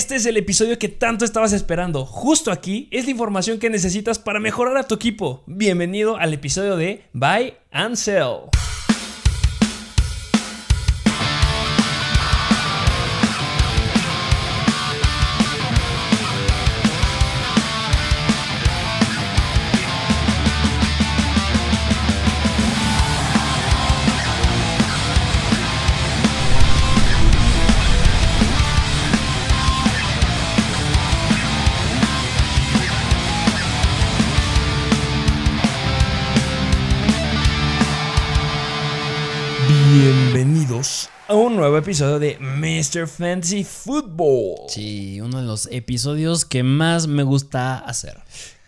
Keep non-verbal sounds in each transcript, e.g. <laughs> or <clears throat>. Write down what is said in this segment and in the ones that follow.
Este es el episodio que tanto estabas esperando. Justo aquí es la información que necesitas para mejorar a tu equipo. Bienvenido al episodio de Buy and Sell. Episodio de Mr. Fantasy Football. Sí, uno de los episodios que más me gusta hacer.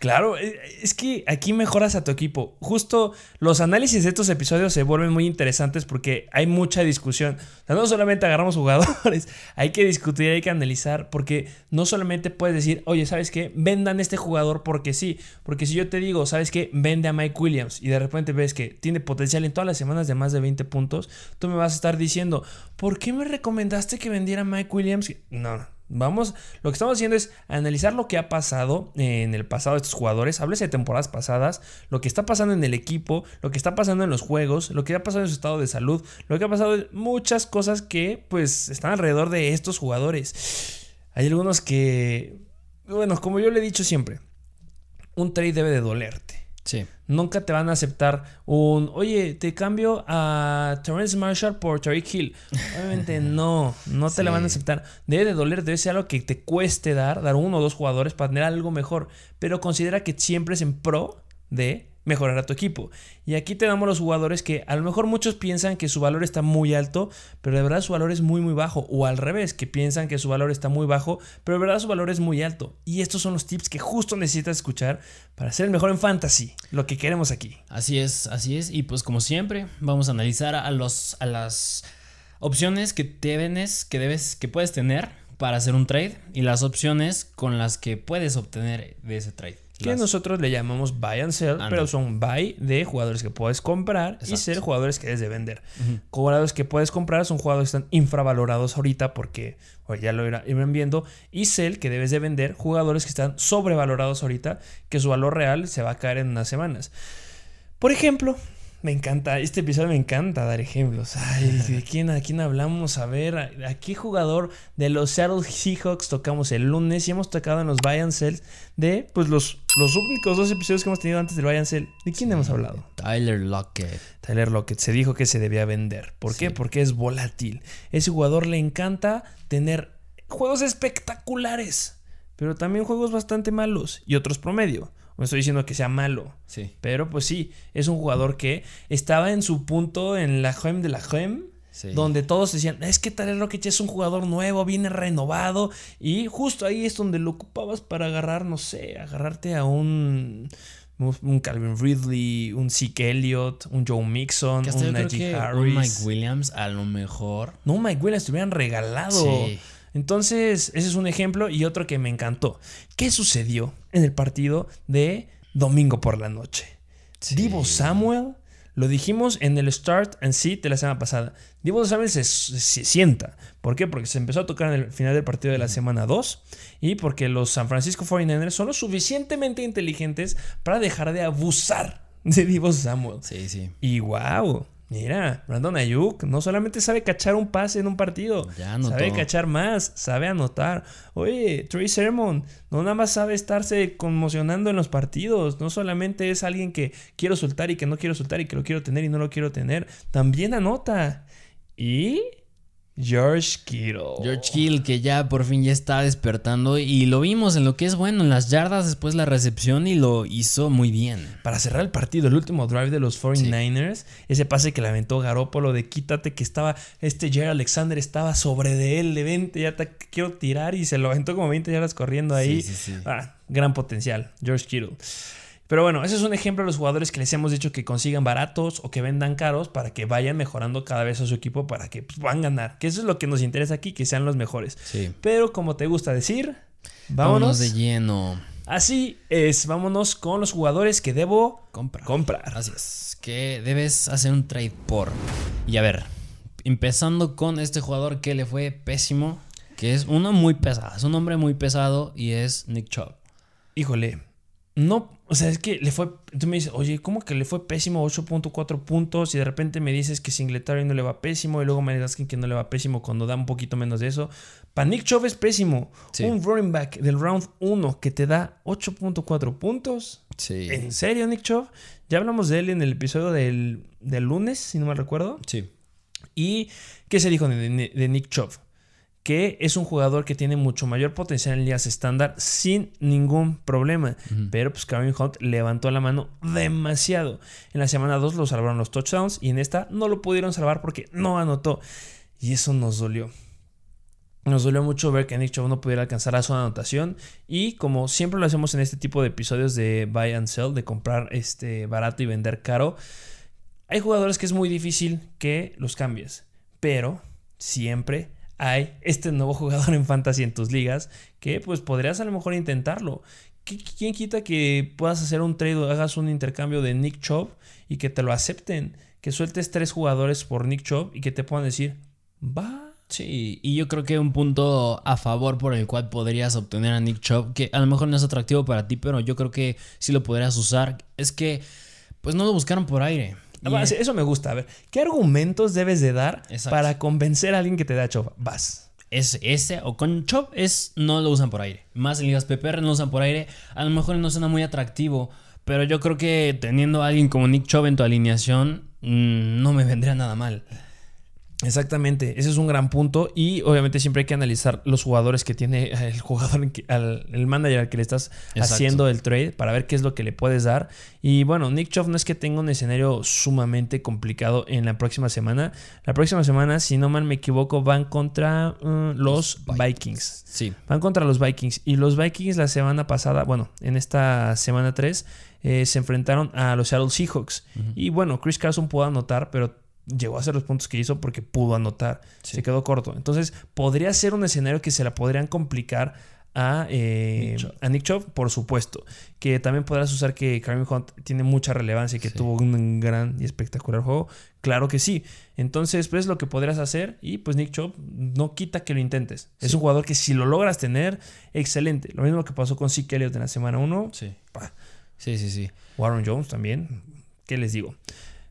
Claro, eh, es que aquí mejoras a tu equipo. Justo los análisis de estos episodios se vuelven muy interesantes porque hay mucha discusión. O sea, no solamente agarramos <laughs> jugadores, hay que discutir, hay que analizar, porque no solamente puedes decir, oye, ¿sabes qué? Vendan este jugador porque sí. Porque si yo te digo, ¿sabes qué? Vende a Mike Williams y de repente ves que tiene potencial en todas las semanas de más de 20 puntos, tú me vas a estar diciendo, ¿por qué me recomendaste que vendiera a Mike Williams? No, no. Vamos, lo que estamos haciendo es analizar lo que ha pasado en el pasado de estos jugadores. Háblese de temporadas pasadas, lo que está pasando en el equipo, lo que está pasando en los juegos, lo que ha pasado en su estado de salud, lo que ha pasado en muchas cosas que pues están alrededor de estos jugadores. Hay algunos que, bueno, como yo le he dicho siempre, un trade debe de dolerte. Sí. Nunca te van a aceptar un, oye, te cambio a Terrence Marshall por Tariq Hill. <laughs> Obviamente no, no te la van a aceptar. Debe de doler, debe ser algo que te cueste dar, dar uno o dos jugadores para tener algo mejor. Pero considera que siempre es en pro de mejorar a tu equipo. Y aquí te damos los jugadores que a lo mejor muchos piensan que su valor está muy alto, pero de verdad su valor es muy muy bajo. O al revés, que piensan que su valor está muy bajo, pero de verdad su valor es muy alto. Y estos son los tips que justo necesitas escuchar para ser el mejor en fantasy, lo que queremos aquí. Así es, así es. Y pues como siempre, vamos a analizar a, los, a las opciones que debes, que debes, que puedes tener para hacer un trade y las opciones con las que puedes obtener de ese trade. Que nosotros le llamamos buy and sell, pero son buy de jugadores que puedes comprar y sell jugadores que debes de vender. Jugadores que puedes comprar son jugadores que están infravalorados ahorita porque ya lo irán viendo. Y sell que debes de vender jugadores que están sobrevalorados ahorita que su valor real se va a caer en unas semanas. Por ejemplo, me encanta, este episodio me encanta dar ejemplos. Ay, <laughs> ¿de quién, ¿a quién hablamos? A ver, ¿a, qué jugador de los Seattle Seahawks tocamos el lunes? Y hemos tocado en los Buy and de, pues, los, los únicos dos episodios que hemos tenido antes del Buy and ¿De quién hemos hablado? Tyler Lockett. Tyler Lockett. Se dijo que se debía vender. ¿Por qué? Porque es volátil. Ese jugador le encanta tener juegos espectaculares, pero también juegos bastante malos y otros promedio. No estoy diciendo que sea malo. Sí. Pero pues sí, es un jugador que estaba en su punto en la gem de la gem. Donde todos decían, es que Tyler Rocket es un jugador nuevo, viene renovado. Y justo ahí es donde lo ocupabas para agarrar, no sé, agarrarte a un un Calvin Ridley, un Zeke Elliott, un Joe Mixon, un Najee Harris. Un Mike Williams, a lo mejor. No, Mike Williams te hubieran regalado. Sí. Entonces, ese es un ejemplo y otro que me encantó. ¿Qué sucedió en el partido de domingo por la noche? Divo Samuel, lo dijimos en el Start and Sit de la semana pasada. Divo Samuel se, sienta. ¿Por qué? Porque se empezó a tocar en el final del partido de la semana 2 y porque los San Francisco 49ers son lo suficientemente inteligentes para dejar de abusar de Divo Samuel. Sí, sí. Y wow, Mira, Brandon Ayuk no solamente sabe cachar un pase en un partido, sabe cachar más, sabe anotar. Oye, Trey Sermon no nada más sabe estarse conmocionando en los partidos, no solamente es alguien que quiero soltar y que no quiero soltar y que lo quiero tener y no lo quiero tener, también anota. Y George Kittle. George Kittle que ya por fin ya está despertando y lo vimos en lo que es bueno, en las yardas después la recepción y lo hizo muy bien. Para cerrar el partido, el último drive de los 49ers, ese pase que le aventó Garópolo de quítate que estaba, este Jerry Alexander estaba sobre de él, de 20, ya te quiero tirar y se lo aventó como 20 yardas corriendo ahí. Ah, gran potencial, George Kittle. Pero bueno, ese es un ejemplo de los jugadores que les hemos dicho que consigan baratos o que vendan caros para que vayan mejorando cada vez a su equipo para que pues, puedan ganar. Que eso es lo que nos interesa aquí, que sean los mejores. Sí. Pero como te gusta decir, vámonos, de lleno. Así es, vámonos con los jugadores que debo comprar. comprar. Gracias. Que debes hacer un trade por. Y a ver, empezando con este jugador que le fue pésimo Que es uno muy pesado. Es un hombre muy pesado y es Nick Chubb. Híjole. No, o sea, es que le fue. Tú me dices, oye, ¿cómo que le fue pésimo 8.4 puntos? Y de repente me dices que Singletary no le va pésimo. Y luego me digas que no le va pésimo cuando da un poquito menos de eso. Para Nick Chubb es pésimo. Un running back del round 1 que te da 8.4 puntos. Sí. ¿En serio, Nick Chubb? Ya hablamos de él en el episodio del, lunes, si no me recuerdo. Sí. ¿Y qué se dijo de, Nick Chubb? Que es un jugador que tiene mucho mayor potencial en ligas estándar sin ningún problema. Pero pues Kareem Hunt levantó la mano demasiado. En la semana 2 lo salvaron los touchdowns y en esta no lo pudieron salvar porque no anotó. Y eso nos dolió. Nos dolió mucho ver que Nick Chubb no pudiera alcanzar a su anotación. Y como siempre lo hacemos en este tipo de episodios de buy and sell, de comprar este barato y vender caro, hay jugadores que es muy difícil que los cambies. Pero siempre hay este nuevo jugador en fantasy en tus ligas que pues podrías a lo mejor intentarlo. ¿Quién quita que puedas hacer un trade o hagas un intercambio de Nick Chubb y que te lo acepten? Que sueltes tres jugadores por Nick Chubb y que te puedan decir, va Sí, y yo creo que un punto a favor por el cual podrías obtener a Nick Chubb, que a lo mejor no es atractivo para ti, pero yo creo que sí lo podrías usar, es que pues no lo buscaron por aire. Ah, eso me gusta. A ver, ¿qué argumentos debes de dar para convencer a alguien que te da Chubb? Vas. Es ese o con Chop es no lo usan por aire. Más en ligas PPR no lo usan por aire. A lo mejor no suena muy atractivo, pero yo creo que teniendo a alguien como Nick Chubb en tu alineación mm, no me vendría nada mal. Exactamente, ese es un gran punto y obviamente siempre hay que analizar los jugadores que tiene el jugador, el manager al que le estás haciendo el trade para ver qué es lo que le puedes dar. Y bueno, Nick Chubb no es que tenga un escenario sumamente complicado en la próxima semana. La próxima semana, si no mal me equivoco, van contra uh, los, Vikings. Sí. Van contra los Vikings y los Vikings la semana pasada, bueno, en esta semana 3 eh, se enfrentaron a los Seattle Seahawks. Y bueno, Chris Carson pudo anotar, pero llegó a hacer los puntos que hizo porque pudo anotar. Se quedó corto. Entonces, podría ser un escenario que se la podrían complicar a, eh, Nick, Chubb, por supuesto. Que también podrás usar que Kareem Hunt tiene mucha relevancia y que tuvo un gran y espectacular juego. Claro que sí. Entonces, pues es lo que podrías hacer. Y pues Nick Chubb no quita que lo intentes. Es un jugador que si lo logras tener, excelente. Lo mismo que pasó con Zeke Elliott en la semana 1. Sí. Sí, sí, sí. Warren Jones también. ¿Qué les digo?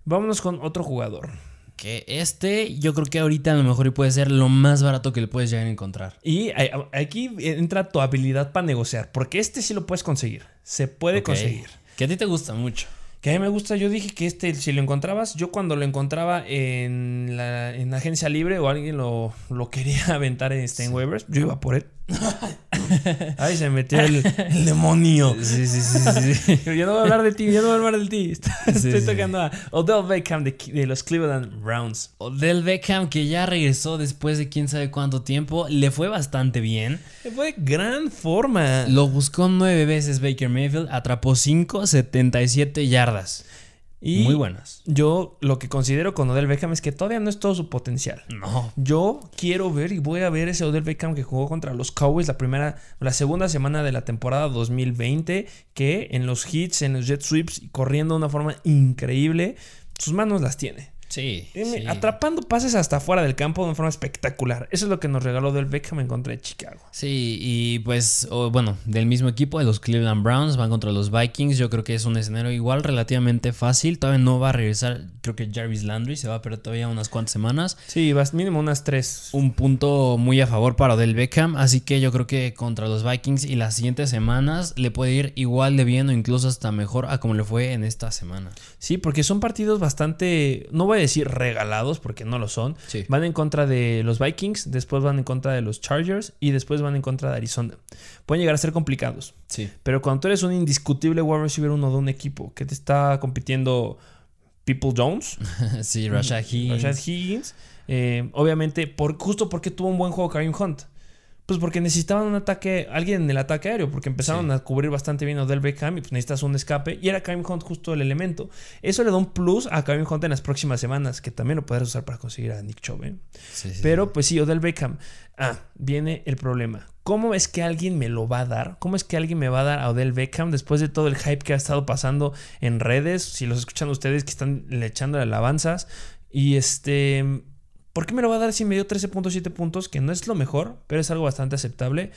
Vámonos con otro jugador. Que este, yo creo que ahorita a lo mejor puede ser lo más barato que le puedes llegar a encontrar. Y aquí entra tu habilidad para negociar, porque este sí lo puedes conseguir. Se puede conseguir. Que a ti te gusta mucho. Que a mí me gusta, yo dije que este, si lo encontrabas, yo cuando lo encontraba en la, en agencia libre o alguien lo, lo quería <laughs> aventar en, este, waivers, yo iba por él. <laughs> <laughs> Ay, se metió el, demonio. Sí, sí, sí, sí. <laughs> Yo no voy a hablar de ti, yo no voy a hablar de ti. <laughs> Estoy tocando a Odell Beckham de, de, los Cleveland Browns. Odell Beckham que ya regresó después de quién sabe cuánto tiempo, le fue bastante bien. Le fue de gran forma. Lo buscó nueve veces Baker Mayfield, atrapó cinco, 77 yardas. Muy buenas. Yo lo que considero con Odell Beckham es que todavía no es todo su potencial. No. Yo quiero ver y voy a ver ese Odell Beckham que jugó contra los Cowboys la primera, la segunda semana de la temporada 2020, que en los hits, en los jet sweeps, corriendo de una forma increíble, sus manos las tiene. Sí, Atrapando pases hasta fuera del campo de una forma espectacular. Eso es lo que nos regaló del Beckham en contra de Chicago. Sí, y pues, bueno, del mismo equipo de los Cleveland Browns van contra los Vikings. Yo creo que es un escenario igual relativamente fácil. Todavía no va a regresar, creo que Jarvis Landry se va a perder todavía unas cuantas semanas. Sí, vas mínimo unas tres. Un punto muy a favor para Del Beckham. Así que yo creo que contra los Vikings y las siguientes semanas le puede ir igual de bien o incluso hasta mejor a como le fue en esta semana. Sí, porque son partidos bastante, no voy a decir regalados, porque no lo son. Van en contra de los Vikings, después van en contra de los Chargers y después van en contra de Arizona. Pueden llegar a ser complicados. Sí. Pero cuando tú eres un indiscutible wide receiver uno de un equipo que te está compitiendo People Jones. <laughs> sí, Rashad Higgins. Rashad Higgins. Eh, obviamente, por, justo porque tuvo un buen juego Kareem Hunt. Pues porque necesitaban un ataque, alguien en el ataque aéreo, porque empezaron a cubrir bastante bien a Odell Beckham y pues necesitas un escape. Y era Kareem Hunt justo el elemento. Eso le da un plus a Kareem Hunt en las próximas semanas, que también lo podrás usar para conseguir a Nick Chubb. ¿eh? Pero pues sí, Odell Beckham. Ah, viene el problema. ¿Cómo es que alguien me lo va a dar? ¿Cómo es que alguien me va a dar a Odell Beckham después de todo el hype que ha estado pasando en redes? Si los escuchan ustedes que están le echando alabanzas. Y este ¿Por qué me lo va a dar si me dio 13.7 puntos? Que no es lo mejor, pero es algo bastante aceptable.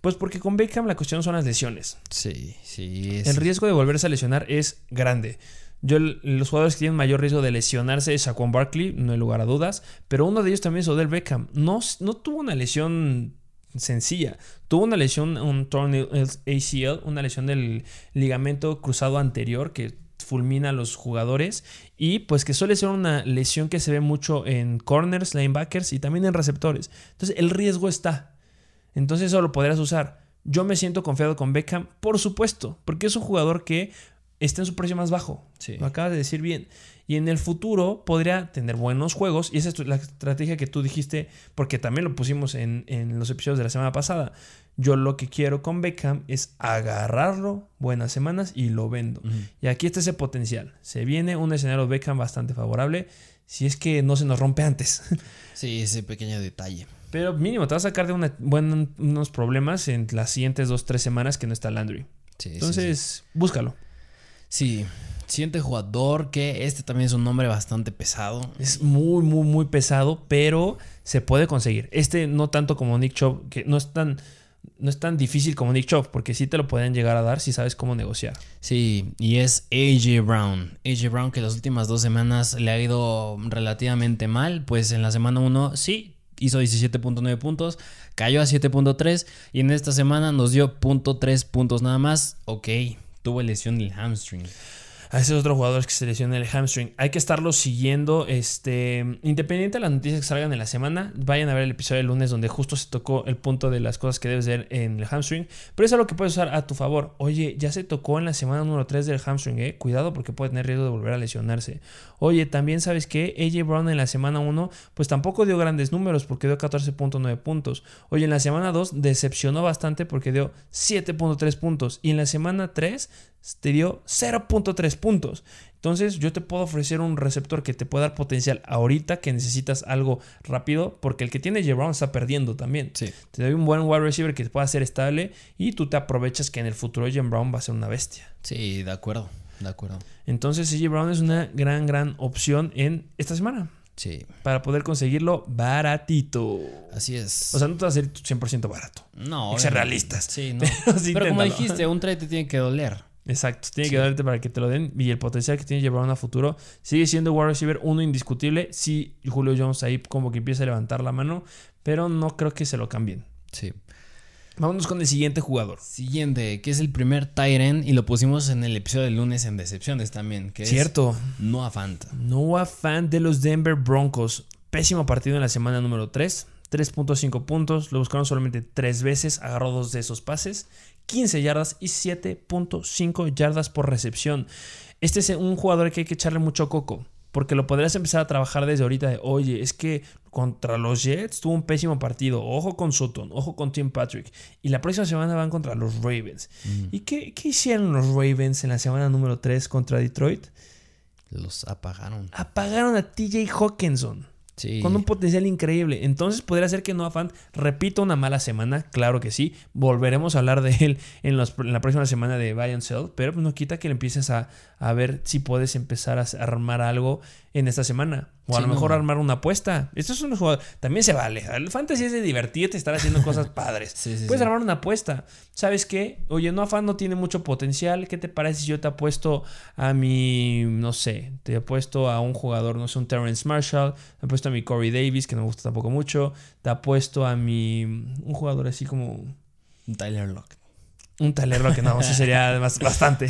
Pues porque con Beckham la cuestión son las lesiones. Sí, sí. El riesgo de volverse a lesionar es grande. Yo, los jugadores que tienen mayor riesgo de lesionarse es Saquon Barkley, no hay lugar a dudas. Pero uno de ellos también es Odell Beckham. No, no tuvo una lesión sencilla. Tuvo una lesión, un torn ACL, una lesión del ligamento cruzado anterior que fulmina a los jugadores y pues que suele ser una lesión que se ve mucho en corners, linebackers y también en receptores. Entonces el riesgo está. Entonces eso lo podrás usar. Yo me siento confiado con Beckham, por supuesto, porque es un jugador que está en su precio más bajo. Lo acabas de decir bien. Y en el futuro podría tener buenos juegos. Y esa es la estrategia que tú dijiste, porque también lo pusimos en, los episodios de la semana pasada. Yo lo que quiero con Beckham es agarrarlo buenas semanas y lo vendo. Y aquí está ese potencial. Se viene un escenario Beckham bastante favorable. Si es que no se nos rompe antes. <laughs> Sí, ese pequeño detalle. Pero mínimo, te vas a sacar de unos problemas en las siguientes dos, tres semanas que no está Landry. Entonces, búscalo. Sí, siguiente jugador que este también es un nombre bastante pesado. Es muy, muy, muy pesado, pero se puede conseguir. Este no tanto como Nick Chubb, que no es tan, no es tan difícil como Nick Chubb, porque sí te lo pueden llegar a dar si sabes cómo negociar. Sí, y es AJ Brown. AJ Brown que las últimas dos semanas le ha ido relativamente mal, pues en la semana 1 sí hizo 17.9 puntos, cayó a 7.3 y en esta semana nos dio .3 puntos nada más. Ok, tuvo lesión del hamstring a esos otros jugadores que se lesionan el hamstring. Hay que estarlos siguiendo. Este, independiente de las noticias que salgan en la semana, vayan a ver el episodio del lunes donde justo se tocó el punto de las cosas que debes ver en el hamstring. Pero es algo que puedes usar a tu favor. Oye, ya se tocó en la semana número 3 del hamstring, eh. Cuidado porque puede tener riesgo de volver a lesionarse. Oye, también sabes que AJ Brown en la semana 1, pues tampoco dio grandes números porque dio 14.9 puntos. Oye, en la semana 2 decepcionó bastante porque dio 7.3 puntos. Y en la semana 3 te dio 0.3 puntos. Entonces yo te puedo ofrecer un receptor que te pueda dar potencial ahorita que necesitas algo rápido, porque el que tiene J. Brown está perdiendo también. Te doy un buen wide receiver que te pueda ser estable y tú te aprovechas que en el futuro J. Brown va a ser una bestia. Sí, de acuerdo, de acuerdo. Entonces J. Brown es una gran, gran opción en esta semana. Sí. Para poder conseguirlo baratito. Así es. O sea, no te va a ser 100% barato. No. Hay ser realistas. Sí, no. <laughs> Pero, como dijiste, un trade te tiene que doler. Exacto, tiene que darte para que te lo den. Y el potencial que tiene llevar a futuro sigue siendo wide receiver uno indiscutible. Sí, Julio Jones ahí como que empieza a levantar la mano, pero no creo que se lo cambien. Sí. Vámonos con el siguiente jugador. Siguiente, que es el primer Tyrant y lo pusimos en el episodio del lunes en Decepciones también. Que Cierto. Es Noah Fant. Noah Fant de los Denver Broncos. Pésimo partido en la semana número 3. 3.5 puntos, lo buscaron solamente 3 veces, agarró dos de esos pases 15 yardas y 7.5 yardas por recepción. Este es un jugador que hay que echarle mucho coco. Porque lo podrías empezar a trabajar desde ahorita de, oye, es que contra los Jets tuvo un pésimo partido. Ojo con Sutton, ojo con Tim Patrick. Y la próxima semana van contra los Ravens. Mm. ¿Y qué, qué, hicieron los Ravens en la semana número 3 contra Detroit? Los apagaron. Apagaron a TJ Hawkinson. Con un potencial increíble. Entonces podría ser que Noah Fant repita una mala semana, claro que sí. Volveremos a hablar de él en, la próxima semana de Buy and Sell, pero no quita que le empieces a, a ver si puedes empezar a armar algo en esta semana. O a lo mejor armar una apuesta. Esto es un juego. También se vale. El fantasy es de divertirte, estar haciendo cosas <laughs> padres. Puedes armar una apuesta. ¿Sabes qué? Oye, no afán no tiene mucho potencial. ¿Qué te parece si yo te apuesto a mi. No sé. Te apuesto a un jugador, no sé, un Terrence Marshall. Te apuesto a mi Corey Davis, que no me gusta tampoco mucho. Te apuesto a mi. Un jugador así como. Tyler Lock. Un talerlo que no, eso sería <laughs> bastante.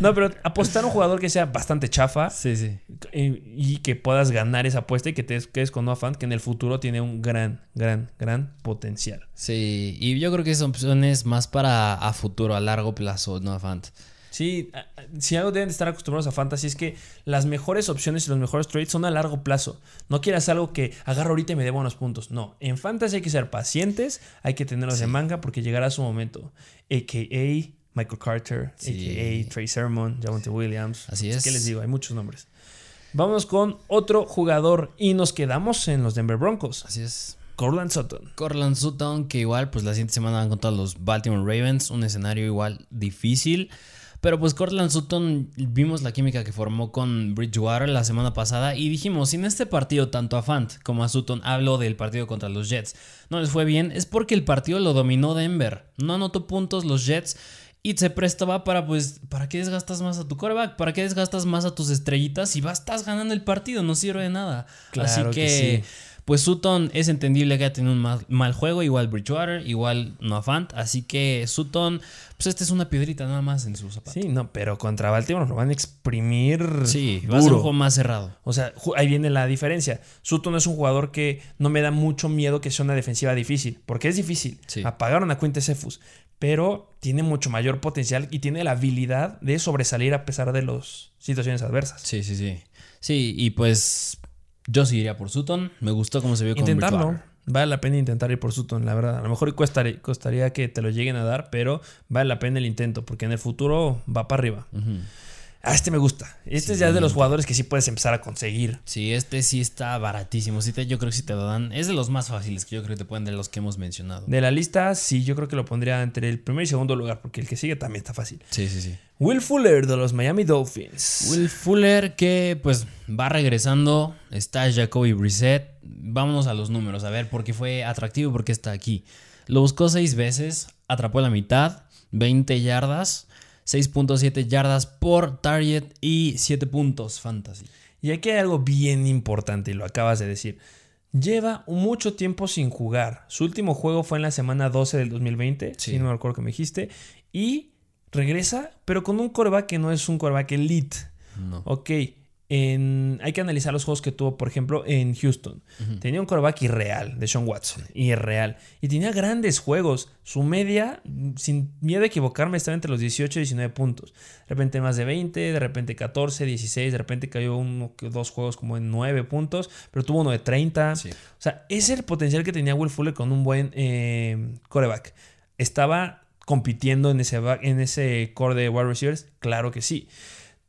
No, pero apostar a un jugador que sea bastante chafa. Sí, sí. Y, que puedas ganar esa apuesta y que te quedes con Noah que en el futuro tiene un gran, gran, gran potencial. Sí, y yo creo que son opciones más para a futuro, a largo plazo, Noah Fant. Sí, si algo deben de estar acostumbrados a fantasy es que las mejores opciones y los mejores trades son a largo plazo. No quieras algo que agarro ahorita y me dé buenos puntos. No, en fantasy hay que ser pacientes, hay que tenerlos en manga porque llegará su momento. AKA Michael Carter, AKA Trey Sermon, Javonte Williams. Así es. ¿Qué les digo? Hay muchos nombres. Vamos con otro jugador y nos quedamos en los Denver Broncos. Así es. Corland Sutton. Corland Sutton, que igual, pues la siguiente semana van contra los Baltimore Ravens. Un escenario igual difícil Pero pues Cortland Sutton vimos la química que formó con Bridgewater la semana pasada y dijimos, si en este partido tanto a Fant como a Sutton hablo del partido contra los Jets, no les fue bien, es porque el partido lo dominó Denver. No anotó puntos los Jets y se prestaba para, pues, ¿para qué desgastas más a tu coreback? ¿Para qué desgastas más a tus estrellitas? Si vas, estás ganando el partido, no sirve de nada. Así que, pues Sutton es entendible que ha tenido un mal, juego, igual Bridgewater, igual Noafant. Así que Sutton, pues esta es una piedrita nada más en su zapato. Sí, no, pero contra Baltimore lo van a exprimir. Sí, va a ser un juego más cerrado. O sea, ahí viene la diferencia. Sutton es un jugador que no me da mucho miedo que sea una defensiva difícil, porque es difícil. Apagaron a Quinte Cephus pero tiene mucho mayor potencial y tiene la habilidad de sobresalir a pesar de las situaciones adversas. Sí, sí, sí. Sí, y pues yo sí iría por Sutton. Me gustó cómo se vio con Intentarlo. Vale la pena intentar ir por Sutton, la verdad. A lo mejor costaría, costaría que te lo lleguen a dar, pero vale la pena el intento, porque en el futuro va para arriba. Ah, este me gusta. Este es ya de los jugadores que sí puedes empezar a conseguir. Sí, este sí está baratísimo. Sí yo creo que sí te lo dan. Es de los más fáciles que yo creo que te pueden de los que hemos mencionado. De la lista, sí, yo creo que lo pondría entre el primer y segundo lugar, porque el que sigue también está fácil. Sí, sí, sí. Will Fuller de los Miami Dolphins. Will Fuller que pues va regresando. Está Jacoby Brissett. Vámonos a los números, a ver por qué fue atractivo, porque está aquí. Lo buscó seis veces, atrapó la mitad, 20 yardas. 6.7 yardas por target y 7 puntos fantasy. Y aquí hay algo bien importante y lo acabas de decir. Lleva mucho tiempo sin jugar. Su último juego fue en la semana 12 del 2020, si no me acuerdo que me dijiste. Y regresa, pero con un coreback que no es un coreback elite. No. Ok, hay que analizar los juegos que tuvo, por ejemplo, en Houston. Tenía un quarterback irreal de Sean Watson, irreal. Y tenía grandes juegos. Su media, sin miedo a equivocarme, estaba entre los 18 y 19 puntos. De repente más de 20, de repente 14, 16, de repente cayó uno, dos juegos como en 9 puntos, pero tuvo uno de 30. O sea, ese es el potencial que tenía Will Fuller con un buen eh, quarterback. Estaba compitiendo en ese, en ese core de wide receivers, claro que sí.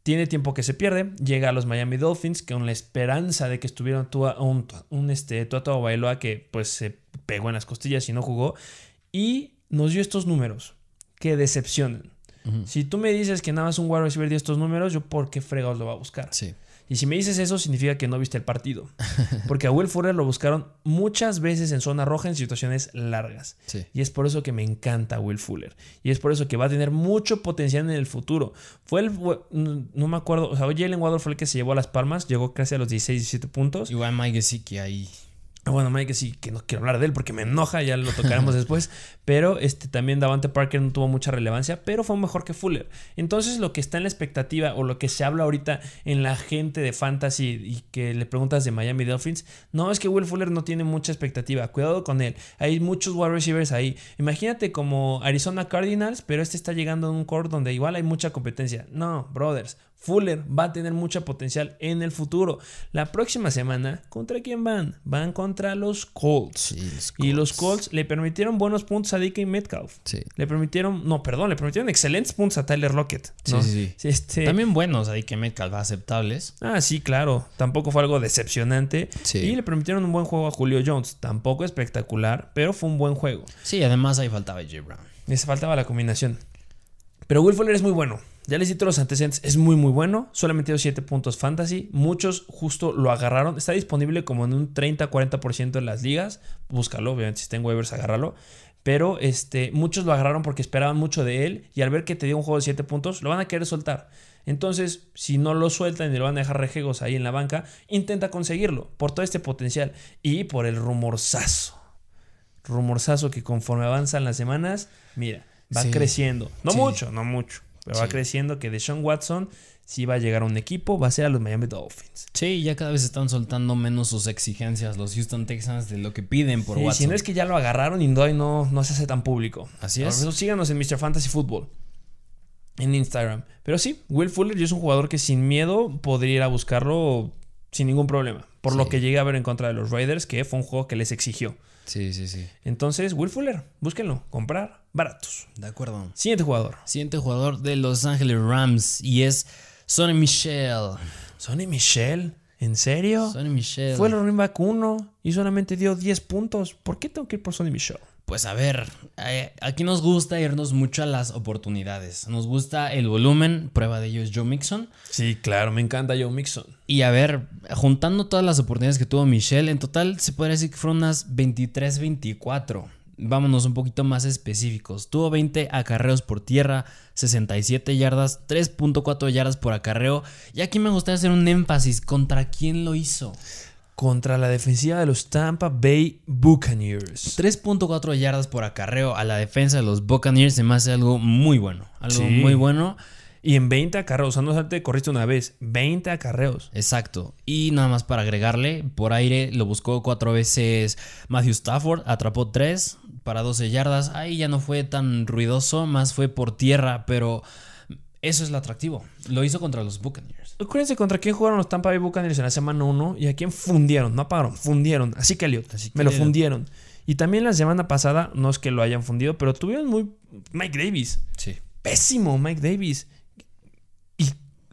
Tiene tiempo que se pierde, llega a los Miami Dolphins con la esperanza de que estuviera un, un, este, Tuato Bailoa que pues se pegó en las costillas y no jugó y nos dio estos números que decepcionan. Si tú me dices que nada más un wide receiver dio estos números, yo por qué fregados lo va a buscar. Sí. Y si me dices eso, significa que no viste el partido. <laughs> Porque a Will Fuller lo buscaron muchas veces en zona roja en situaciones largas. Y es por eso que me encanta Will Fuller. Y es por eso que va a tener mucho potencial en el futuro. Fue el. No me acuerdo. O sea, Jalen Waddle fue el que se llevó a las palmas. Llegó casi a los 16, 17 puntos. Igual Mike que ahí. Bueno, Mike sí, que no quiero hablar de él porque me enoja, ya lo tocaremos <laughs> después. Pero este, también Davante Parker no tuvo mucha relevancia, pero fue mejor que Fuller. Entonces, lo que está en la expectativa o lo que se habla ahorita en la gente de fantasy y que le preguntas de Miami Dolphins, no es que Will Fuller no tiene mucha expectativa. Cuidado con él. Hay muchos wide receivers ahí. Imagínate como Arizona Cardinals, pero este está llegando a un core donde igual hay mucha competencia. No, brothers. Fuller va a tener mucha potencial en el futuro. La próxima semana, ¿contra quién van? Van contra los Colts. Y los Colts le permitieron buenos puntos a DK Metcalf. Le permitieron, no, perdón, le permitieron excelentes puntos a Tyler Lockett. Sí, sí, este, También buenos a DK Metcalf, aceptables. Ah, sí, claro. Tampoco fue algo decepcionante. Y le permitieron un buen juego a Julio Jones. Tampoco espectacular, pero fue un buen juego. Sí, además ahí faltaba J. Brown. Les faltaba la combinación. Pero Will Fuller es muy bueno. Ya les cito los antecedentes, es muy muy bueno, solamente dio 7 puntos fantasy, muchos justo lo agarraron, está disponible como en un 30-40% de las ligas, búscalo, obviamente si está en waivers agárralo, pero este, muchos lo agarraron porque esperaban mucho de él y al ver que te dio un juego de 7 puntos, lo van a querer soltar. Entonces, si no lo sueltan y lo van a dejar rejegos ahí en la banca, intenta conseguirlo por todo este potencial y por el rumorzazo. Rumorzazo que conforme avanzan las semanas, mira, va creciendo. No mucho, no mucho. Pero va creciendo que Deshaun Watson si va a llegar a un equipo, va a ser a los Miami Dolphins. Sí, ya cada vez están soltando menos sus exigencias los Houston Texans de lo que piden por Watson. Si no es que ya lo agarraron y no, no, se hace tan público. Así es. Por eso síganos en Mr. Fantasy Football. En Instagram. Pero sí, Will Fuller es un jugador que sin miedo podría ir a buscarlo sin ningún problema. Por lo que llegué a ver en contra de los Raiders, que fue un juego que les exigió. Sí, sí, sí. Entonces, Will Fuller, búsquenlo, comprar baratos. De acuerdo. Siguiente jugador. Siguiente jugador de Los Ángeles Rams y es Sonny Michel. Sonny Michel, ¿en serio? Sonny Michel. Fue el running back 1 y solamente dio 10 puntos. ¿Por qué tengo que ir por Sonny Michel? Pues a ver, eh, aquí nos gusta irnos mucho a las oportunidades. Nos gusta el volumen, prueba de ello es Joe Mixon. Sí, claro, me encanta Joe Mixon. Y a ver, juntando todas las oportunidades que tuvo Michelle, en total se podría decir que fueron unas 23-24. Vámonos un poquito más específicos. Tuvo 20 acarreos por tierra, 67 yardas, 3.4 yardas por acarreo. Y aquí me gustaría hacer un énfasis. ¿Contra quién lo hizo? contra la defensiva de los Tampa Bay Buccaneers. 3.4 yardas por acarreo a la defensa de los Buccaneers se me hace algo muy bueno. Algo muy bueno. Y en 20 acarreos, o sea, no solamente corriste una vez, 20 acarreos. Exacto. Y nada más para agregarle, por aire lo buscó cuatro veces Matthew Stafford, atrapó tres para 12 yardas. Ahí ya no fue tan ruidoso, más fue por tierra, pero eso es lo atractivo. Lo hizo contra los Buccaneers. Acuérdense contra quién jugaron los Tampa Bay Buccaneers en la semana 1 y a quién fundieron. No apagaron, fundieron. Así que Elliot, me lo fundieron. Y también la semana pasada, no es que lo hayan fundido, pero tuvieron muy. Mike Davis. Sí. Pésimo Mike Davis.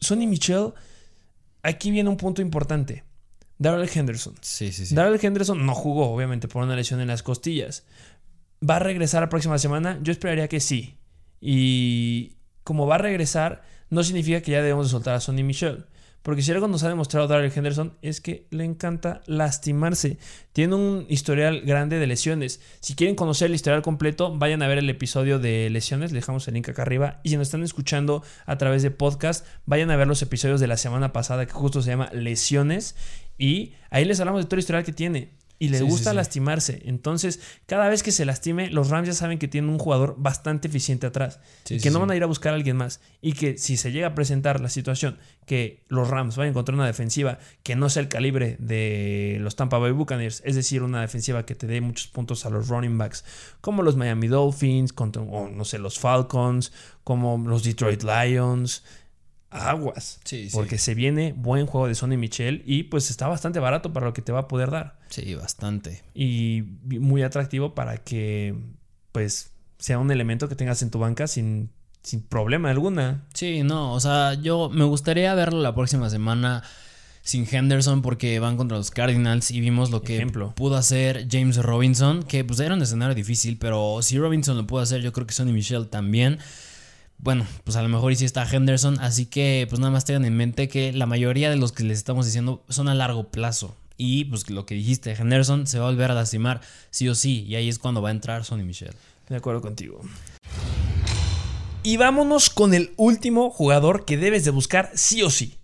Sonny Michel, aquí viene un punto importante. Darrell Henderson. Sí, sí, sí. Darrell Henderson no jugó, obviamente, por una lesión en las costillas. ¿Va a regresar la próxima semana? Yo esperaría que sí. Y como va a regresar, no significa que ya debemos de soltar a Sonny Michel. Porque si algo nos ha demostrado Darrell Henderson es que le encanta lastimarse. Tiene un historial grande de lesiones. Si quieren conocer el historial completo, vayan a ver el episodio de lesiones. Le dejamos el link acá arriba. Y si nos están escuchando a través de podcast, vayan a ver los episodios de la semana pasada que justo se llama Lesiones. Y ahí les hablamos de todo el historial que tiene y le gusta lastimarse. Entonces, cada vez que se lastime, los Rams ya saben que tienen un jugador bastante eficiente atrás y que no van a ir a buscar a alguien más. Y que si se llega a presentar la situación que los Rams vayan a encontrar una defensiva que no sea el calibre de los Tampa Bay Buccaneers, es decir, una defensiva que te dé muchos puntos a los running backs, como los Miami Dolphins, o no sé, los Falcons, como los Detroit Lions, aguas. Sí, porque se viene buen juego de Sony Michel y pues está bastante barato para lo que te va a poder dar. Sí, bastante. Y muy atractivo para que pues sea un elemento que tengas en tu banca sin, sin problema alguna. Sí, no, o sea, yo me gustaría verlo la próxima semana sin Henderson porque van contra los Cardinals y vimos lo que pudo hacer James Robinson, que pues era un escenario difícil, pero si Robinson lo pudo hacer, yo creo que Sonny Michel también bueno, pues a lo mejor y sí está Henderson, así que pues nada más tengan en mente que la mayoría de los que les estamos diciendo son a largo plazo. Y pues lo que dijiste, Henderson se va a volver a lastimar sí o sí, y ahí es cuando va a entrar Sonny Michel. De acuerdo contigo. Y vámonos con el último jugador que debes de buscar sí o sí.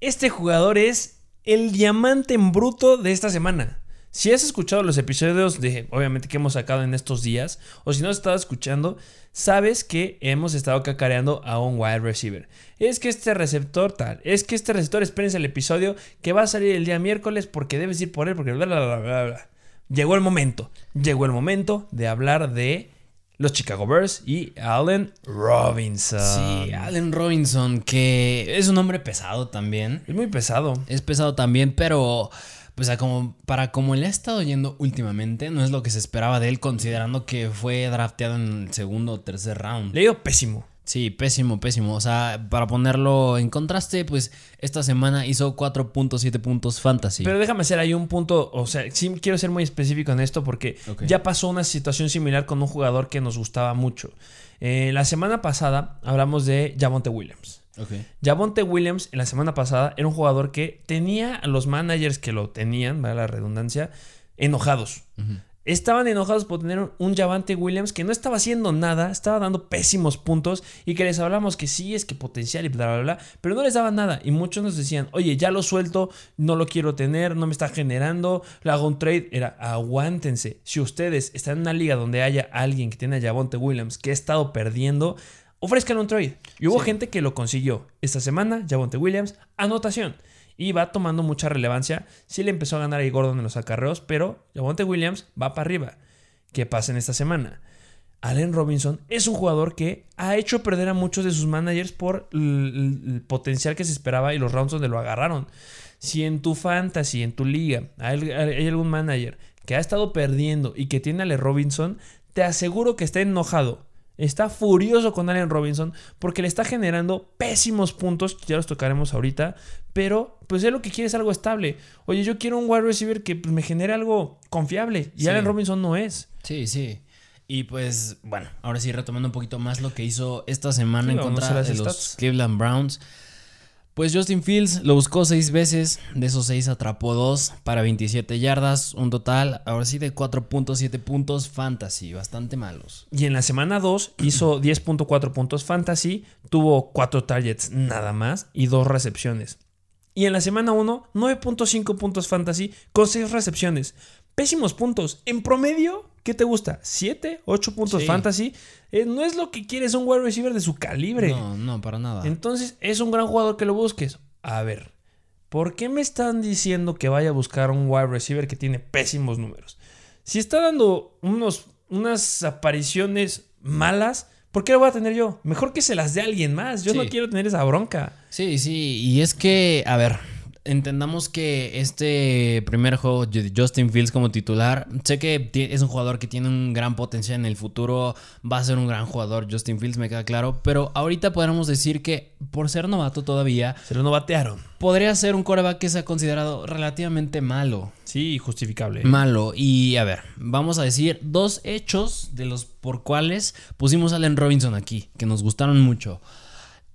Este jugador es el diamante en bruto de esta semana. Si has escuchado los episodios de, obviamente, que hemos sacado en estos días, o si no has estado escuchando, sabes que hemos estado cacareando a un wide receiver. Es que este receptor tal, es que este receptor, espérense el episodio que va a salir el día miércoles porque debes ir por él, porque bla, bla, bla, bla, bla. Llegó el momento, llegó el momento de hablar de los Chicago Bears y Allen Robinson. Sí, Allen Robinson, que es un hombre pesado también. Es muy pesado. Es pesado también, pero pues como, para como le ha estado yendo últimamente, no es lo que se esperaba de él, considerando que fue drafteado en el segundo o tercer round. Le ido pésimo. Sí, pésimo, pésimo. O sea, para ponerlo en contraste, pues esta semana hizo 4.7 puntos fantasy. Pero déjame hacer ahí un punto, o sea, sí quiero ser muy específico en esto porque ya pasó una situación similar con un jugador que nos gustaba mucho. Eh, la semana pasada hablamos de Javonte Williams. Okay. Javonte Williams en la semana pasada era un jugador que tenía a los managers que lo tenían, vale la redundancia, enojados. Estaban enojados por tener un Javante Williams que no estaba haciendo nada, estaba dando pésimos puntos y que les hablamos que sí, es que potencial y bla, bla, bla, pero no les daba nada. Y muchos nos decían, oye, ya lo suelto, no lo quiero tener, no me está generando, le hago un trade. Era, aguántense. Si ustedes están en una liga donde haya alguien que tiene a Javonte Williams que ha estado perdiendo, ofrezcan un trade. Y hubo gente que lo consiguió. Esta semana, Javonte Williams, anotación. Y va tomando mucha relevancia. Sí le empezó a ganar ahí Gordon en los acarreos, pero Javonte Williams va para arriba. ¿Qué pasa en esta semana? Allen Robinson es un jugador que ha hecho perder a muchos de sus managers por el, potencial que se esperaba y los rounds donde lo agarraron. Si en tu fantasy, en tu liga, hay, hay algún manager que ha estado perdiendo y que tiene a Allen Robinson, te aseguro que está enojado Está furioso con Allen Robinson porque le está generando pésimos puntos, ya los tocaremos ahorita, pero pues él lo que quiere es algo estable. Oye, yo quiero un wide receiver que pues, me genere algo confiable y Allen Robinson no es. Sí, sí. Y pues, bueno, ahora sí, retomando un poquito más lo que hizo esta semana Sí, en contra de los. Cleveland Browns. Pues Justin Fields lo buscó seis veces, de esos seis atrapó dos para 27 yardas, un total, ahora sí, de 4.7 puntos fantasy, bastante malos. Y en la semana 2 hizo <clears throat> 10.4 puntos fantasy, tuvo 4 targets nada más y 2 recepciones. Y en la semana 1, 9.5 puntos fantasy con 6 recepciones. Pésimos puntos. En promedio, ¿qué te gusta? ¿7? ¿8 puntos Sí. fantasy? Eh, no es lo que quieres un wide receiver de su calibre. No, no, para nada. Entonces, es un gran jugador que lo busques. A ver, ¿por qué me están diciendo que vaya a buscar un wide receiver que tiene pésimos números? Si está dando unos, unas apariciones malas, ¿por qué lo voy a tener yo? Mejor que se las dé a alguien más. Yo Sí. no quiero tener esa bronca. Sí, sí, y es que, a ver, entendamos que este primer juego de Justin Fields como titular, sé que es un jugador que tiene un gran potencial en el futuro, va a ser un gran jugador Justin Fields, me queda claro, pero ahorita podríamos decir que por ser novato todavía, Se lo no batearon. podría ser un coreback que se ha considerado relativamente malo. Sí, justificable. Malo. Y a ver, vamos a decir dos hechos de los por cuales pusimos a Allen Robinson aquí, que nos gustaron mucho.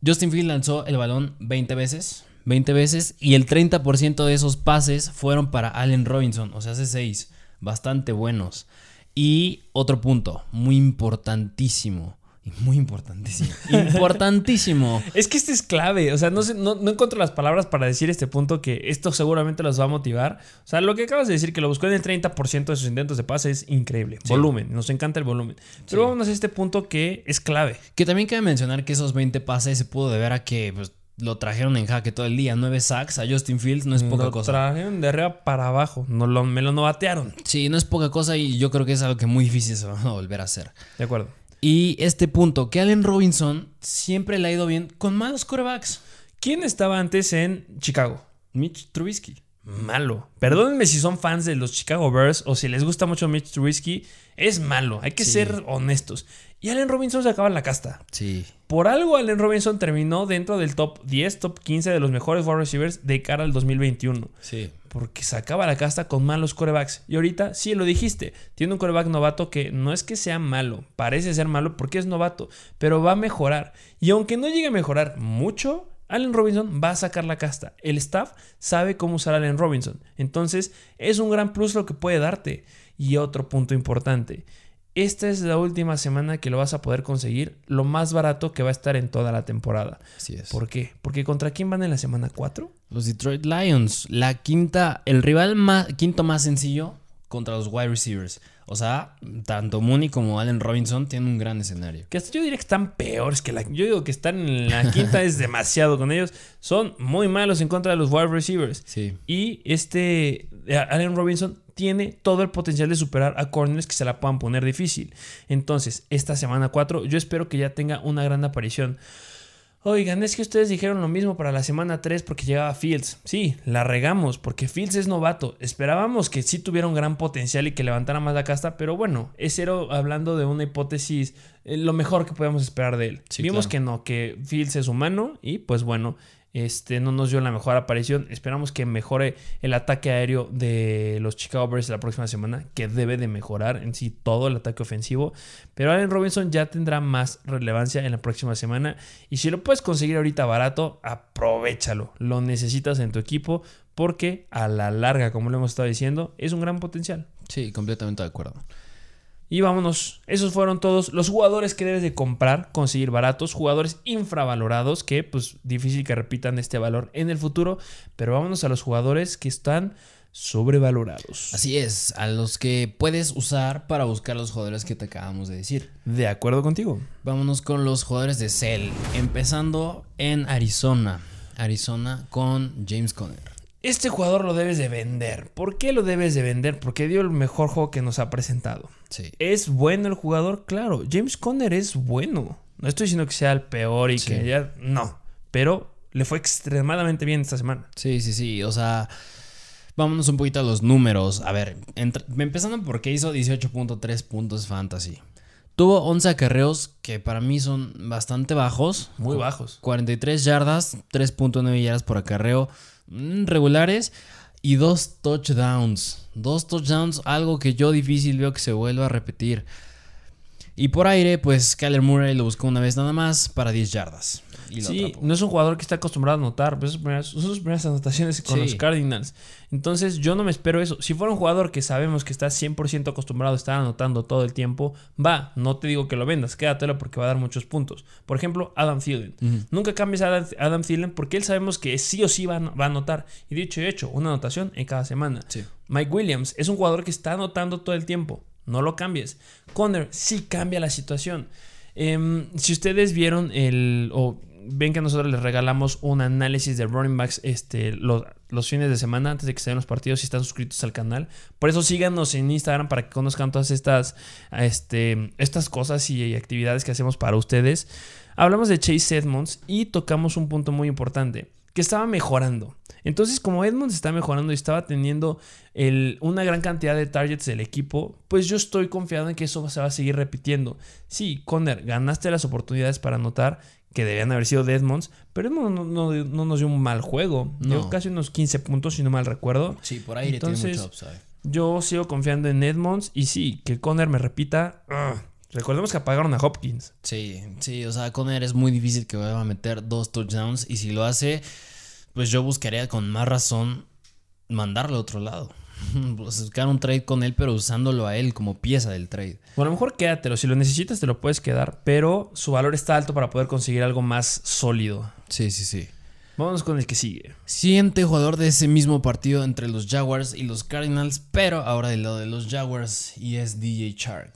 Justin Field lanzó el balón 20 veces. 20 veces y el 30% de esos pases fueron para Allen Robinson, o sea, hace 6, bastante buenos. Y otro punto, muy importantísimo, y muy importantísimo, <laughs> importantísimo. Es que este es clave, o sea, no, sé, no, no encuentro las palabras para decir este punto que esto seguramente los va a motivar. O sea, lo que acabas de decir, que lo buscó en el 30% de sus intentos de pase es increíble. Volumen, nos encanta el volumen. Pero Sí. vamos a este punto que es clave. Que también cabe mencionar que esos 20 pases se pudo deber a que pues, lo trajeron en jaque todo el día. 9 sacks a Justin Fields no es poca lo cosa. trajeron de arriba para abajo, no lo, me lo novatearon. Sí, no es poca cosa y yo creo que es algo que muy difícil se va a volver a hacer. De acuerdo. Y este punto, que Allen Robinson siempre le ha ido bien con malos quarterbacks. ¿Quién estaba antes en Chicago? Mitch Trubisky. Malo. Perdónenme si son fans de los Chicago Bears o si les gusta mucho Mitch Trubisky. Es malo, hay que Sí. ser honestos. Y Allen Robinson se acaba en la casta. Sí. Por algo Allen Robinson terminó dentro del top 10, top 15 de los mejores wide receivers de cara al 2021. Sí. Porque sacaba la casta con malos corebacks. Y ahorita, sí lo dijiste, tiene un coreback novato que no es que sea malo, parece ser malo porque es novato, pero va a mejorar. Y aunque no llegue a mejorar mucho, Allen Robinson va a sacar la casta. El staff sabe cómo usar a Allen Robinson. Entonces, es un gran plus lo que puede darte. Y otro punto importante. Esta es la última semana que lo vas a poder conseguir lo más barato que va a estar en toda la temporada. Así es. ¿Por qué? Porque ¿contra quién van en la semana 4? Los Detroit Lions, la quinta, el rival más, quinto más sencillo contra los wide receivers. O sea, tanto Mooney como Allen Robinson tienen un gran escenario. Que hasta yo diría que están peores que la. Yo digo que están en la quinta es <laughs> demasiado con ellos. Son muy malos en contra de los wide receivers. Sí. Y este eh, Allen Robinson tiene todo el potencial de superar a corners que se la puedan poner difícil. Entonces, esta semana 4, yo espero que ya tenga una gran aparición. Oigan, es que ustedes dijeron lo mismo para la semana 3 porque llegaba Fields. Sí, la regamos porque Fields es novato. Esperábamos que sí tuviera un gran potencial y que levantara más la casta, pero bueno, es cero hablando de una hipótesis, eh, lo mejor que podemos esperar de él. Sí, Vimos claro. que no, que Fields es humano y pues bueno, este no nos dio la mejor aparición. Esperamos que mejore el ataque aéreo de los Chicago Bears la próxima semana, que debe de mejorar en sí todo el ataque ofensivo. Pero Allen Robinson ya tendrá más relevancia en la próxima semana. Y si lo puedes conseguir ahorita barato, aprovechalo. Lo necesitas en tu equipo porque a la larga, como lo hemos estado diciendo, es un gran potencial. Sí, completamente de acuerdo. Y vámonos, esos fueron todos los jugadores que debes de comprar, conseguir baratos, jugadores infravalorados que pues difícil que repitan este valor en el futuro, pero vámonos a los jugadores que están sobrevalorados. Así es, a los que puedes usar para buscar los jugadores que te acabamos de decir. De acuerdo contigo. Vámonos con los jugadores de Cell, empezando en Arizona. Arizona con James Conner. Este jugador lo debes de vender. ¿Por qué lo debes de vender? Porque dio el mejor juego que nos ha presentado. Sí. ¿Es bueno el jugador? Claro, James Conner es bueno. No estoy diciendo que sea el peor y Sí. que ya... No, pero le fue extremadamente bien esta semana. Sí, sí, sí. O sea, vámonos un poquito a los números. A ver, entre- empezando porque hizo 18.3 puntos fantasy. Tuvo 11 acarreos que para mí son bastante bajos. Muy bajos. 43 yardas, 3.9 yardas por acarreo mm, regulares y dos touchdowns. Dos touchdowns, algo que yo difícil veo que se vuelva a repetir. Y por aire, pues Kyler Murray lo buscó una vez nada más para 10 yardas. Y Sí, atrapó. no es un jugador que está acostumbrado a anotar, pues sus primeras, son sus primeras anotaciones con Sí. los Cardinals. Entonces yo no me espero eso. Si fuera un jugador que sabemos que está 100% acostumbrado a estar anotando todo el tiempo, va, no te digo que lo vendas, quédatelo porque va a dar muchos puntos. Por ejemplo, Adam Thielen. Nunca cambies a Adam, Adam Thielen porque él sabemos que sí o sí va, a- va a anotar. Y dicho y hecho, una anotación en cada semana. Sí. Mike Williams es un jugador que está anotando todo el tiempo. No lo cambies. Conner sí cambia la situación. Em, si ustedes vieron el. o ven que nosotros les regalamos un análisis de running backs este, los, fines de semana antes de que se den los partidos si están suscritos al canal. Por eso síganos en Instagram para que conozcan todas estas, este, estas cosas y actividades que hacemos para ustedes. Hablamos de Chase Edmonds y tocamos un punto muy importante que estaba mejorando. Entonces, como Edmonds está mejorando y estaba teniendo el- una gran cantidad de targets del equipo, pues yo estoy confiado en que eso se va a seguir repitiendo. Sí, Conner, ganaste las oportunidades para anotar que debían haber sido de Edmonds, pero Edmonds no, no- no nos dio un mal juego. No. Dio casi unos 15 puntos, si no mal recuerdo. Sí, por aire Entonces- tiene mucho upside. Yo sigo confiando en Edmonds y sí, que Conner me repita. ugh. Recordemos que apagaron a Hopkins. Sí, sí, o sea, Conner es muy difícil que vaya a meter dos touchdowns y si lo hace, pues yo buscaría con más razón mandarlo a otro lado. <laughs> Buscar un trade con él, pero usándolo a él como pieza del trade. O a lo mejor quédatelo. Si lo necesitas, te lo puedes quedar. Pero su valor está alto para poder conseguir algo más sólido. Sí, sí, sí. Vamos con el que sigue. Siguiente jugador de ese mismo partido entre los Jaguars y los Cardinals, pero ahora del lado de los Jaguars y es DJ Shark.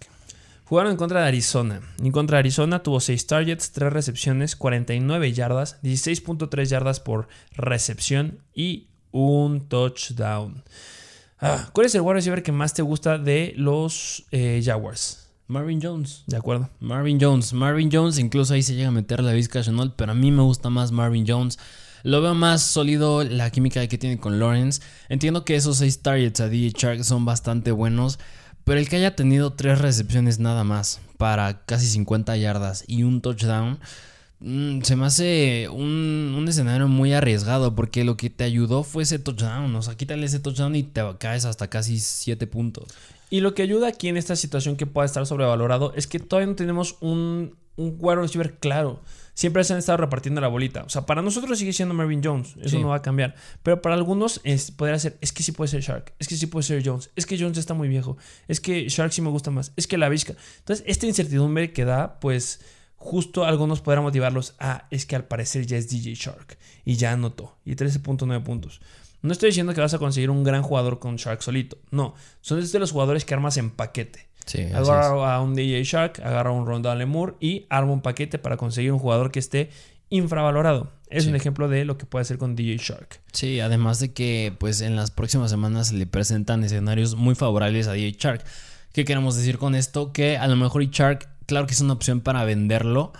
Jugaron en contra de Arizona. En contra de Arizona tuvo 6 targets, 3 recepciones, 49 yardas, 16.3 yardas por recepción y un touchdown. Ah, ¿Cuál es el wide receiver que más te gusta de los eh, Jaguars? Marvin Jones. De acuerdo. Marvin Jones. Marvin Jones, incluso ahí se llega a meter la Vizca Chanel, pero a mí me gusta más Marvin Jones. Lo veo más sólido la química que tiene con Lawrence. Entiendo que esos 6 targets a DJ Shark son bastante buenos, pero el que haya tenido 3 recepciones nada más para casi 50 yardas y un touchdown, se me hace un, un escenario muy arriesgado porque lo que te ayudó fue ese touchdown. O sea, quítale ese touchdown y te caes hasta casi 7 puntos. Y lo que ayuda aquí en esta situación que pueda estar sobrevalorado es que todavía no tenemos un, un wide receiver claro. Siempre se han estado repartiendo la bolita. O sea, para nosotros sigue siendo Marvin Jones. Eso Sí. no va a cambiar. Pero para algunos es, podría ser, es que sí puede ser Shark. Es que sí puede ser Jones. Es que Jones está muy viejo. Es que Shark sí me gusta más. Es que la Vizca. Entonces, esta incertidumbre que da, pues justo algunos podrá motivarlos a, es que al parecer ya es DJ Shark. Y ya anotó. Y 13.9 puntos. No estoy diciendo que vas a conseguir un gran jugador con Shark solito. No. Son de los jugadores que armas en paquete. Sí, Agarra a un DJ Shark, agarra a un Rondale Lemur y arma un paquete para conseguir un jugador que esté infravalorado. Es Sí. un ejemplo de lo que puede hacer con DJ Shark. Sí, además de que pues en las próximas semanas se le presentan escenarios muy favorables a DJ Shark. ¿Qué queremos decir con esto? Que a lo mejor Shark, claro que es una opción para venderlo,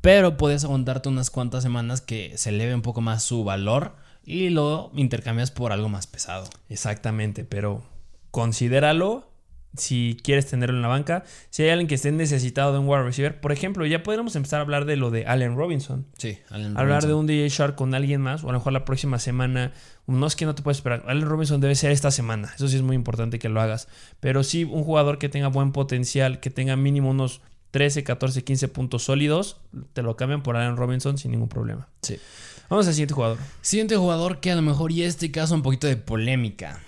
pero puedes aguantarte unas cuantas semanas que se eleve un poco más su valor y lo intercambias por algo más pesado. Exactamente, pero considéralo si quieres tenerlo en la banca. Si hay alguien que esté necesitado de un wide receiver, por ejemplo, ya podríamos empezar a hablar de lo de Allen Robinson. Sí, Allen Hablar de Robinson. un DJ Shark con alguien más, o a lo mejor la próxima semana. No es que no te puedes esperar. Allen Robinson debe ser esta semana. Eso sí es muy importante que lo hagas. Pero sí, un jugador que tenga buen potencial, que tenga mínimo unos 13, 14, 15 puntos sólidos, te lo cambian por Allen Robinson sin ningún problema. Sí. Vamos al siguiente jugador. Siguiente jugador que a lo mejor y este caso un poquito de polémica.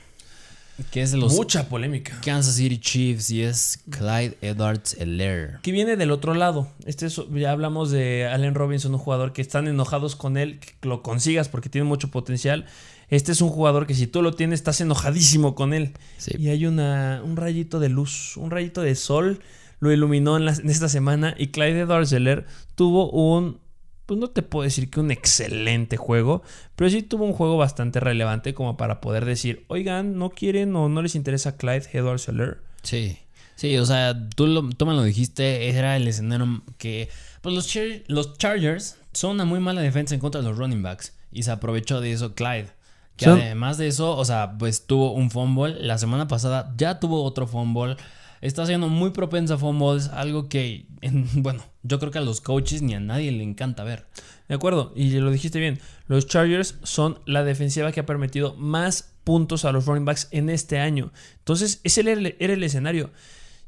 Que es de los Mucha polémica. Kansas City Chiefs y es Clyde Edwards Elair. Que viene del otro lado. Este es- ya hablamos de Allen Robinson, un jugador que están enojados con él, que lo consigas porque tiene mucho potencial. Este es un jugador que si tú lo tienes, estás enojadísimo con él. Sí. Y hay una, un rayito de luz, un rayito de sol, lo iluminó en, las- en esta semana. Y Clyde Edwards-Helaire tuvo un, pues no te puedo decir que un excelente juego, pero sí tuvo un juego bastante relevante como para poder decir, oigan, no quieren o no les interesa Clyde Edwards-Helaire. Sí. Sí, o sea, tú, lo, tú me lo dijiste, era el escenario que... Pues los, Char- los Chargers son una muy mala defensa en contra de los running backs. Y se aprovechó de eso Clyde. Que además de eso, o sea, pues tuvo un fumble. La semana pasada ya tuvo otro fumble. Está siendo muy propensa a fumbles. Algo que, en- <laughs> bueno, yo creo que a los coaches ni a nadie le encanta ver. De acuerdo, y lo dijiste bien. Los Chargers son la defensiva que ha permitido más puntos a los running backs en este año. Entonces, ese era el, era el escenario.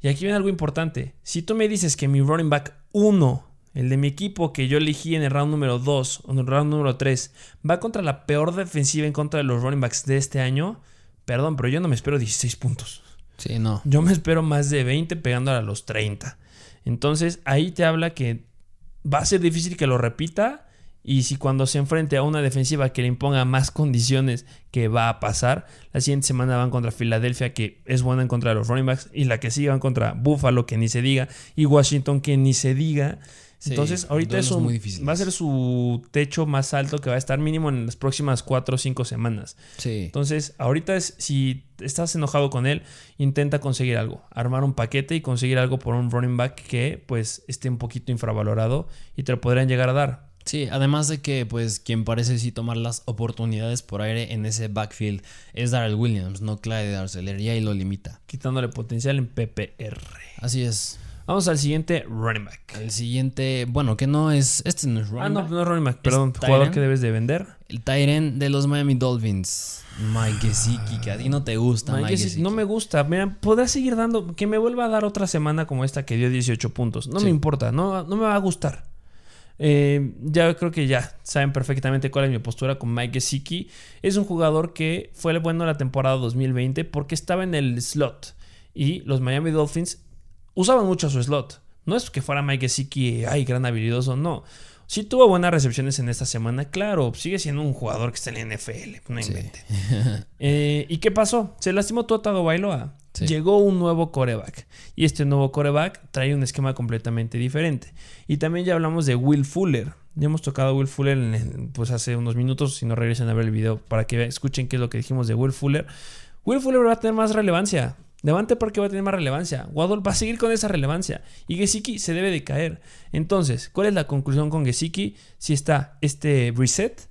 Y aquí viene algo importante. Si tú me dices que mi running back 1, el de mi equipo que yo elegí en el round número 2 o en el round número 3, va contra la peor defensiva en contra de los running backs de este año, perdón, pero yo no me espero 16 puntos. No. Yo me espero más de 20 pegando a los 30. Entonces ahí te habla que va a ser difícil que lo repita. Y si cuando se enfrente a una defensiva que le imponga más condiciones que va a pasar, la siguiente semana van contra Filadelfia, que es buena en contra de los running backs, y la que sigue van contra Buffalo, que ni se diga, y Washington, que ni se diga. Sí, Entonces, ahorita duelos es un- muy difíciles. va a ser su techo más alto que va a estar mínimo en las próximas 4 o 5 semanas. Sí. Entonces, ahorita es, si estás enojado con él, intenta conseguir algo, armar un paquete y conseguir algo por un running back que pues esté un poquito infravalorado y te lo podrían llegar a dar. Sí, además de que, pues, quien parece sí tomar las oportunidades por aire en ese backfield es Darrell Williams, no Clyde Arcelor, y ahí lo limita. quitándole potencial en PPR. Así es. Vamos al siguiente running back. El siguiente, bueno, que no es, este no es running Ah, no, back. no es running back, perdón, jugador que debes de vender. El Tyren de los Miami Dolphins. Mike Gesicki, que a ti no te gusta, Mike Mike no me gusta. Mira, podrá seguir dando, que me vuelva a dar otra semana como esta que dio 18 puntos. No Sí. me importa, no, no me va a gustar. Eh, ya creo que ya saben perfectamente cuál es mi postura con Mike Gesicki. Es un jugador que fue bueno la temporada 2020 porque estaba en el slot y los Miami Dolphins usaban mucho su slot. No es que fuera Mike Gesicki, ay, gran habilidoso, no. Sí tuvo buenas recepciones en esta semana, claro, sigue siendo un jugador que está en la NFL, no Sí. invente. Eh, ¿Y qué pasó? Se lastimó Tua Tagovailoa. Sí. Llegó un nuevo coreback. Y este nuevo coreback trae un esquema completamente diferente. Y también ya hablamos de Will Fuller. Ya hemos tocado a Will Fuller en- pues hace unos minutos. Si no regresen a ver el video para que escuchen qué es lo que dijimos de Will Fuller. Will Fuller va a tener más relevancia. Devante porque va a tener más relevancia. Waddle va a seguir con esa relevancia. Y Gesicki se debe de caer. Entonces, ¿cuál es la conclusión con Gesicki? Si está este reset,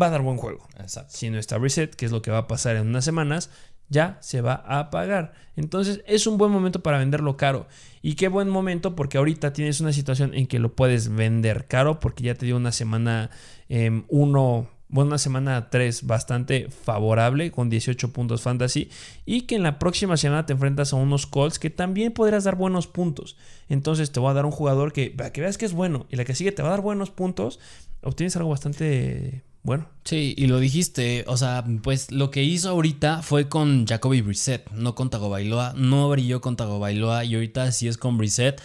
va a dar buen juego. Exacto. Si no está reset, que es lo que va a pasar en unas semanas, ya se va a pagar. Entonces es un buen momento para venderlo caro. Y qué buen momento porque ahorita tienes una situación en que lo puedes vender caro porque ya te dio una semana 1, bueno, una semana 3 bastante favorable con 18 puntos fantasy y que en la próxima semana te enfrentas a unos Colts que también podrás dar buenos puntos. Entonces te voy a dar un jugador que para que veas que es bueno y la que sigue te va a dar buenos puntos, obtienes algo bastante bueno. Sí, y lo dijiste, o sea, pues lo que hizo ahorita fue con Jacoby Brissett, no con Tagovailoa, no brilló con Tagovailoa y ahorita si es con Brissett,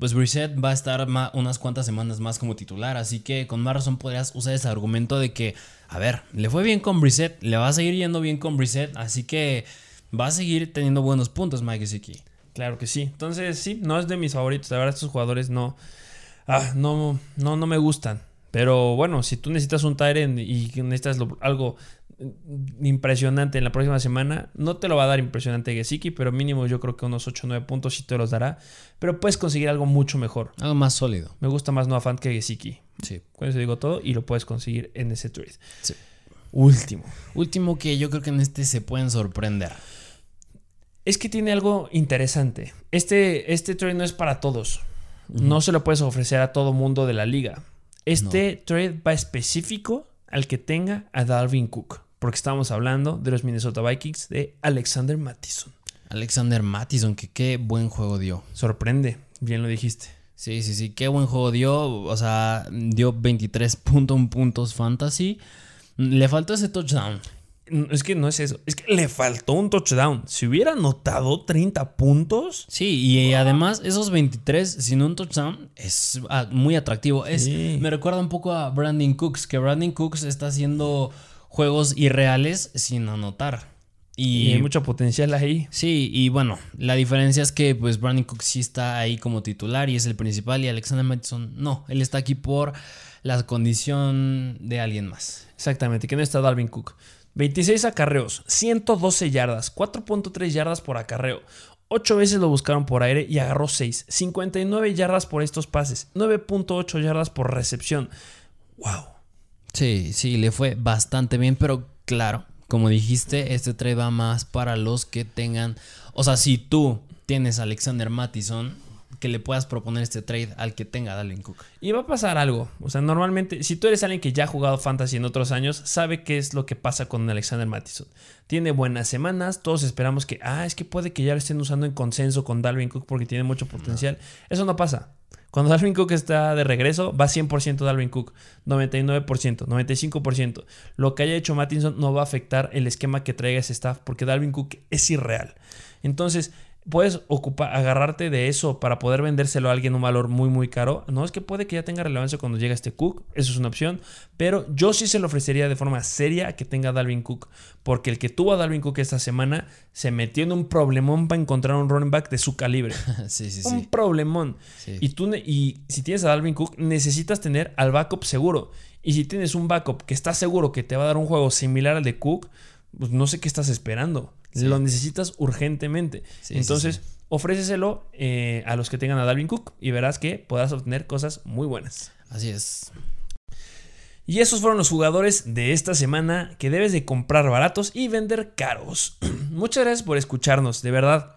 pues Brissett va a estar unas cuantas semanas más como titular, así que con más razón podrías usar ese argumento de que, a ver, le fue bien con Brissett, le va a seguir yendo bien con Brissett, así que va a seguir teniendo buenos puntos Mike Gesicki. Claro que sí. Entonces, sí, no es de mis favoritos. La verdad, estos jugadores no. Ah, no, no, no me gustan. Pero bueno, si tú necesitas un Tyrant y necesitas lo- algo impresionante en la próxima semana, no te lo va a dar impresionante Gesicki, pero mínimo yo creo que unos 8 o 9 puntos sí te los dará. Pero puedes conseguir algo mucho mejor. Algo más sólido. Me gusta más Noah Fant que Gesicki. Sí. Con eso digo todo y lo puedes conseguir en ese trade. Sí. Último. Último que yo creo que en este se pueden sorprender. Es que tiene algo interesante. Este, este trade no es para todos. No se lo puedes ofrecer a todo mundo de la liga. Este trade va específico al que tenga a Dalvin Cook. Porque estamos hablando de los Minnesota Vikings de Alexander Mattison. Alexander Mattison, que qué buen juego dio. Sorprende, bien lo dijiste. Sí, sí, sí, qué buen juego dio. O sea, dio 23.1 puntos fantasy. Le faltó ese touchdown. Es que no es eso. Es que le faltó un touchdown. Si hubiera anotado 30 puntos. Sí, y además esos 23 sin un touchdown es ah, muy atractivo. Es. Me recuerda un poco a Brandon Cooks, que Brandon Cooks está haciendo juegos irreales sin anotar. Y Y, hay mucho potencial ahí. sí, y bueno, la diferencia es que pues Brandon Cooks sí está ahí como titular y es el principal y Alexander Mattison no, él está aquí por la condición de alguien más. Exactamente, que no está Dalvin Cook. 26 acarreos, 112 yardas, 4.3 yardas por acarreo. 8 veces lo buscaron por aire y agarró 6. 59 yardas por estos pases, 9.8 yardas por recepción. ¡Wow! Sí, sí, le fue bastante bien, pero claro, como dijiste, este trade va más para los que tengan, o sea, si tú tienes a Alexander Mattison, que le puedas proponer este trade al que tenga Dalvin Cook. Y va a pasar algo. O sea, normalmente, si tú eres alguien que ya ha jugado fantasy en otros años, sabe qué es lo que pasa con Alexander Mattison. Tiene buenas semanas, todos esperamos que, ah, es que puede que ya lo estén usando en consenso con Dalvin Cook porque tiene mucho potencial. Eso no pasa. Cuando Dalvin Cook está de regreso, va 100% Dalvin Cook, 99%, 95%. Lo que haya hecho Mattison no va a afectar el esquema que traiga ese staff porque Dalvin Cook es irreal. Entonces, puedes ocupar, agarrarte de eso para poder vendérselo a alguien un valor muy muy caro. No es que puede que ya tenga relevancia cuando llegue este Cook, eso es una opción, pero yo sí se lo ofrecería de forma seria a que tenga Dalvin Cook, porque el que tuvo a Dalvin Cook esta semana se metió en un problemón para encontrar un running back de su calibre. <laughs> sí, sí, un problemón. Y tú y si tienes a Dalvin Cook necesitas tener al backup seguro. Y si tienes un backup que está seguro que te va a dar un juego similar al de Cook, pues no sé qué estás esperando. Lo necesitas urgentemente. Entonces, ofréceselo eh, a los que tengan a Dalvin Cook y verás que podrás obtener cosas muy buenas. Así es. Y esos fueron los jugadores de esta semana que debes de comprar baratos y vender caros. <clears throat> Muchas gracias por escucharnos, de verdad.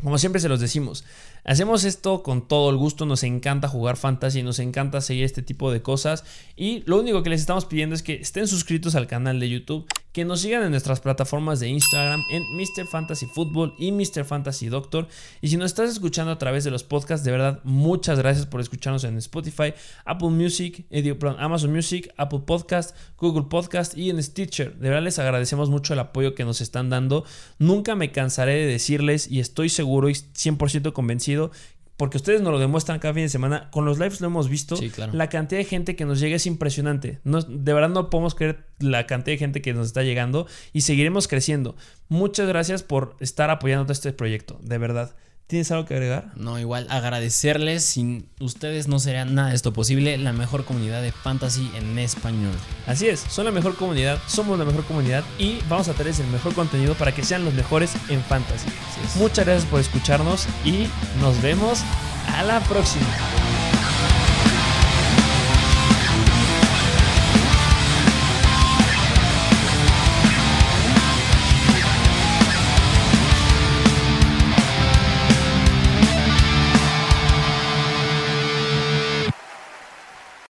Como siempre se los decimos, Hacemos esto con todo el gusto, nos encanta jugar fantasy, nos encanta seguir este tipo de cosas y lo único que les estamos pidiendo es que estén suscritos al canal de YouTube, que nos sigan en nuestras plataformas de Instagram en Mr. Fantasy Football y Mr. Fantasy Doctor y si nos estás escuchando a través de los podcasts, de verdad muchas gracias por escucharnos en Spotify, Apple Music, Amazon Music, Apple Podcast, Google Podcast y en Stitcher. De verdad les agradecemos mucho el apoyo que nos están dando. Nunca me cansaré de decirles y estoy seguro y 100% convencido porque ustedes nos lo demuestran cada fin de semana. Con los lives lo hemos visto. La cantidad de gente que nos llega es impresionante. de verdad no podemos creer la cantidad de gente que nos está llegando y seguiremos creciendo. Muchas gracias por estar apoyando este proyecto, de verdad. ¿Tienes algo que agregar? No, igual agradecerles. Sin ustedes no sería nada de esto posible. La mejor comunidad de fantasy en español. Así es, son la mejor comunidad, somos la mejor comunidad y vamos a traerles el mejor contenido para que sean los mejores en fantasy. Muchas gracias por escucharnos y nos vemos a la próxima.